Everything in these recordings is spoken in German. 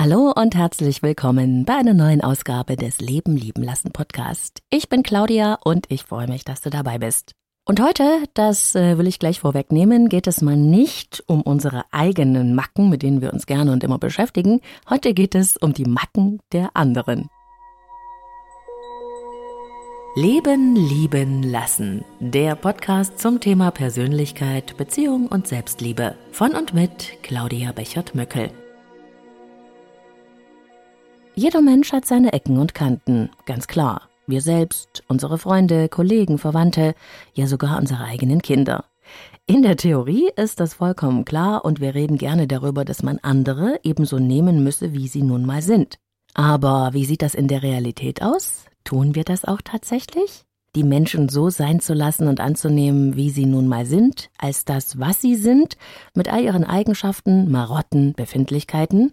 Hallo und herzlich willkommen bei einer neuen Ausgabe des Leben lieben lassen Podcast. Ich bin Claudia und ich freue mich, dass du dabei bist. Und heute, das äh, will ich gleich vorwegnehmen, geht es mal nicht um unsere eigenen Macken, mit denen wir uns gerne und immer beschäftigen. Heute geht es um die Macken der anderen. Leben lieben lassen. Der Podcast zum Thema Persönlichkeit, Beziehung und Selbstliebe. Von und mit Claudia Bechert-Möckel. Jeder Mensch hat seine Ecken und Kanten, ganz klar. Wir selbst, unsere Freunde, Kollegen, Verwandte, ja sogar unsere eigenen Kinder. In der Theorie ist das vollkommen klar und wir reden gerne darüber, dass man andere ebenso nehmen müsse, wie sie nun mal sind. Aber wie sieht das in der Realität aus? Tun wir das auch tatsächlich? Die Menschen so sein zu lassen und anzunehmen, wie sie nun mal sind, als das, was sie sind, mit all ihren Eigenschaften, Marotten, Befindlichkeiten?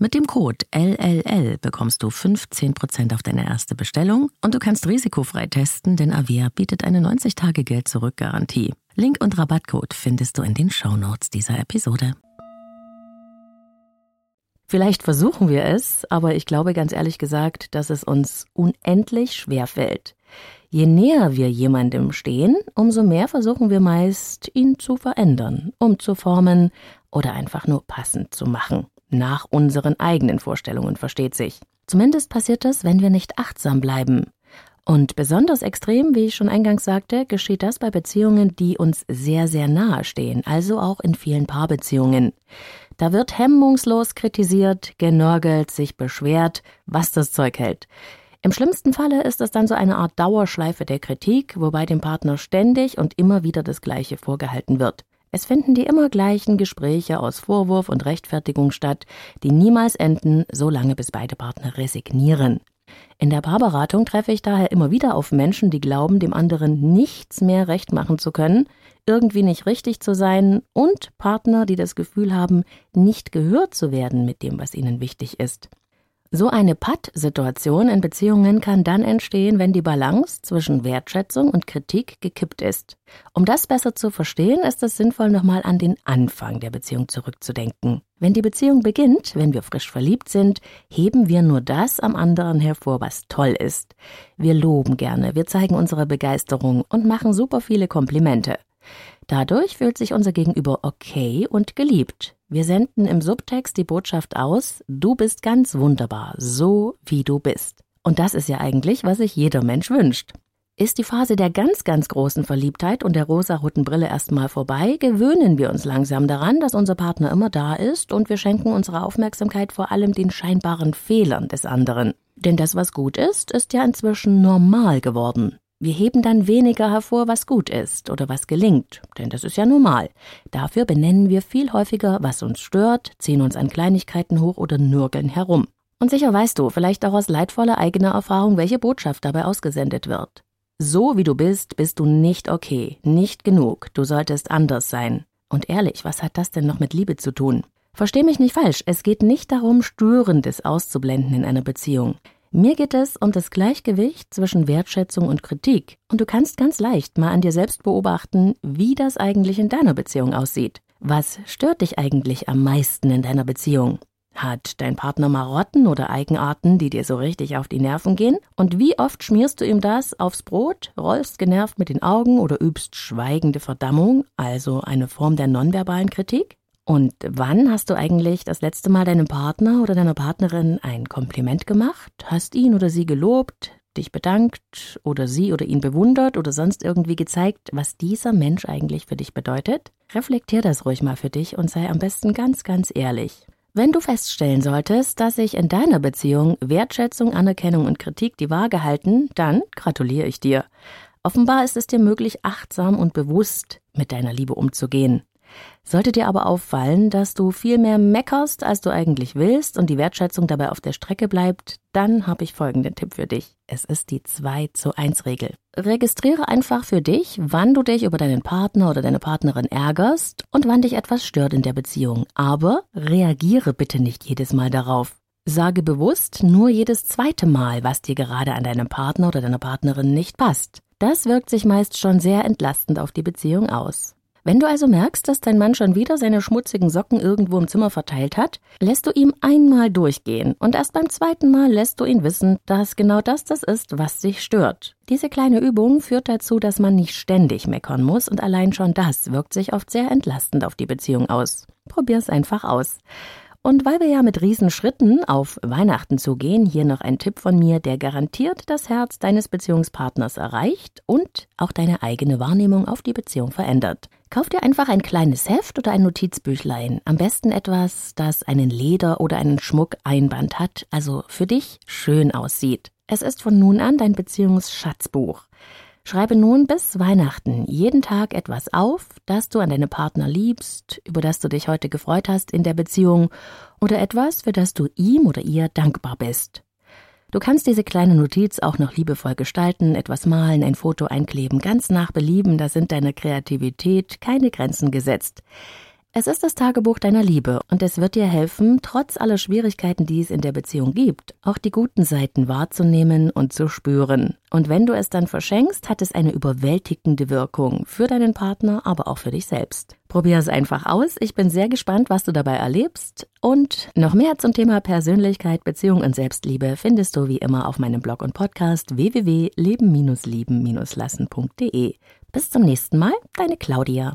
Mit dem Code LLL bekommst du 15% auf deine erste Bestellung und du kannst risikofrei testen, denn Avia bietet eine 90-Tage-Geld-Zurück-Garantie. Link und Rabattcode findest du in den Shownotes dieser Episode. Vielleicht versuchen wir es, aber ich glaube ganz ehrlich gesagt, dass es uns unendlich schwer fällt. Je näher wir jemandem stehen, umso mehr versuchen wir meist, ihn zu verändern, umzuformen oder einfach nur passend zu machen. Nach unseren eigenen Vorstellungen, versteht sich. Zumindest passiert das, wenn wir nicht achtsam bleiben. Und besonders extrem, wie ich schon eingangs sagte, geschieht das bei Beziehungen, die uns sehr, sehr nahe stehen, also auch in vielen Paarbeziehungen. Da wird hemmungslos kritisiert, genörgelt, sich beschwert, was das Zeug hält. Im schlimmsten Falle ist es dann so eine Art Dauerschleife der Kritik, wobei dem Partner ständig und immer wieder das Gleiche vorgehalten wird. Es finden die immer gleichen Gespräche aus Vorwurf und Rechtfertigung statt, die niemals enden, solange bis beide Partner resignieren. In der Paarberatung treffe ich daher immer wieder auf Menschen, die glauben, dem anderen nichts mehr recht machen zu können, irgendwie nicht richtig zu sein und Partner, die das Gefühl haben, nicht gehört zu werden mit dem, was ihnen wichtig ist. So eine Patt-Situation in Beziehungen kann dann entstehen, wenn die Balance zwischen Wertschätzung und Kritik gekippt ist. Um das besser zu verstehen, ist es sinnvoll, nochmal an den Anfang der Beziehung zurückzudenken. Wenn die Beziehung beginnt, wenn wir frisch verliebt sind, heben wir nur das am anderen hervor, was toll ist. Wir loben gerne, wir zeigen unsere Begeisterung und machen super viele Komplimente. Dadurch fühlt sich unser Gegenüber okay und geliebt. Wir senden im Subtext die Botschaft aus, du bist ganz wunderbar, so wie du bist. Und das ist ja eigentlich, was sich jeder Mensch wünscht. Ist die Phase der ganz, ganz großen Verliebtheit und der rosaroten Brille erstmal vorbei, gewöhnen wir uns langsam daran, dass unser Partner immer da ist und wir schenken unsere Aufmerksamkeit vor allem den scheinbaren Fehlern des anderen. Denn das, was gut ist, ist ja inzwischen normal geworden. Wir heben dann weniger hervor, was gut ist oder was gelingt, denn das ist ja normal. Dafür benennen wir viel häufiger, was uns stört, ziehen uns an Kleinigkeiten hoch oder nörgeln herum. Und sicher weißt du, vielleicht auch aus leidvoller eigener Erfahrung, welche Botschaft dabei ausgesendet wird. So wie du bist, bist du nicht okay, nicht genug, du solltest anders sein. Und ehrlich, was hat das denn noch mit Liebe zu tun? Versteh mich nicht falsch, es geht nicht darum, Störendes auszublenden in einer Beziehung. Mir geht es um das Gleichgewicht zwischen Wertschätzung und Kritik. Und du kannst ganz leicht mal an dir selbst beobachten, wie das eigentlich in deiner Beziehung aussieht. Was stört dich eigentlich am meisten in deiner Beziehung? Hat dein Partner Marotten oder Eigenarten, die dir so richtig auf die Nerven gehen? Und wie oft schmierst du ihm das aufs Brot, rollst genervt mit den Augen oder übst schweigende Verdammung, also eine Form der nonverbalen Kritik? Und wann hast du eigentlich das letzte Mal deinem Partner oder deiner Partnerin ein Kompliment gemacht? Hast ihn oder sie gelobt, dich bedankt oder sie oder ihn bewundert oder sonst irgendwie gezeigt, was dieser Mensch eigentlich für dich bedeutet? Reflektier das ruhig mal für dich und sei am besten ganz, ganz ehrlich. Wenn du feststellen solltest, dass sich in deiner Beziehung Wertschätzung, Anerkennung und Kritik die Waage halten, dann gratuliere ich dir. Offenbar ist es dir möglich, achtsam und bewusst mit deiner Liebe umzugehen. Sollte dir aber auffallen, dass du viel mehr meckerst, als du eigentlich willst und die Wertschätzung dabei auf der Strecke bleibt, dann habe ich folgenden Tipp für dich. Es ist die 2 zu 1 Regel. Registriere einfach für dich, wann du dich über deinen Partner oder deine Partnerin ärgerst und wann dich etwas stört in der Beziehung. Aber reagiere bitte nicht jedes Mal darauf. Sage bewusst nur jedes zweite Mal, was dir gerade an deinem Partner oder deiner Partnerin nicht passt. Das wirkt sich meist schon sehr entlastend auf die Beziehung aus. Wenn du also merkst, dass dein Mann schon wieder seine schmutzigen Socken irgendwo im Zimmer verteilt hat, lässt du ihm einmal durchgehen und erst beim zweiten Mal lässt du ihn wissen, dass genau das das ist, was sich stört. Diese kleine Übung führt dazu, dass man nicht ständig meckern muss und allein schon das wirkt sich oft sehr entlastend auf die Beziehung aus. Probier's einfach aus. Und weil wir ja mit Riesenschritten auf Weihnachten zugehen, hier noch ein Tipp von mir, der garantiert das Herz deines Beziehungspartners erreicht und auch deine eigene Wahrnehmung auf die Beziehung verändert. Kauf dir einfach ein kleines Heft oder ein Notizbüchlein. Am besten etwas, das einen Leder- oder einen Schmuckeinband hat, also für dich schön aussieht. Es ist von nun an dein Beziehungsschatzbuch. Schreibe nun bis Weihnachten jeden Tag etwas auf, das du an deine Partner liebst, über das du dich heute gefreut hast in der Beziehung oder etwas, für das du ihm oder ihr dankbar bist. Du kannst diese kleine Notiz auch noch liebevoll gestalten, etwas malen, ein Foto einkleben, ganz nach Belieben, da sind deiner Kreativität keine Grenzen gesetzt. Es ist das Tagebuch deiner Liebe und es wird dir helfen, trotz aller Schwierigkeiten, die es in der Beziehung gibt, auch die guten Seiten wahrzunehmen und zu spüren. Und wenn du es dann verschenkst, hat es eine überwältigende Wirkung für deinen Partner, aber auch für dich selbst. Probier es einfach aus. Ich bin sehr gespannt, was du dabei erlebst. Und noch mehr zum Thema Persönlichkeit, Beziehung und Selbstliebe findest du wie immer auf meinem Blog und Podcast www.leben-lieben-lassen.de. Bis zum nächsten Mal, deine Claudia.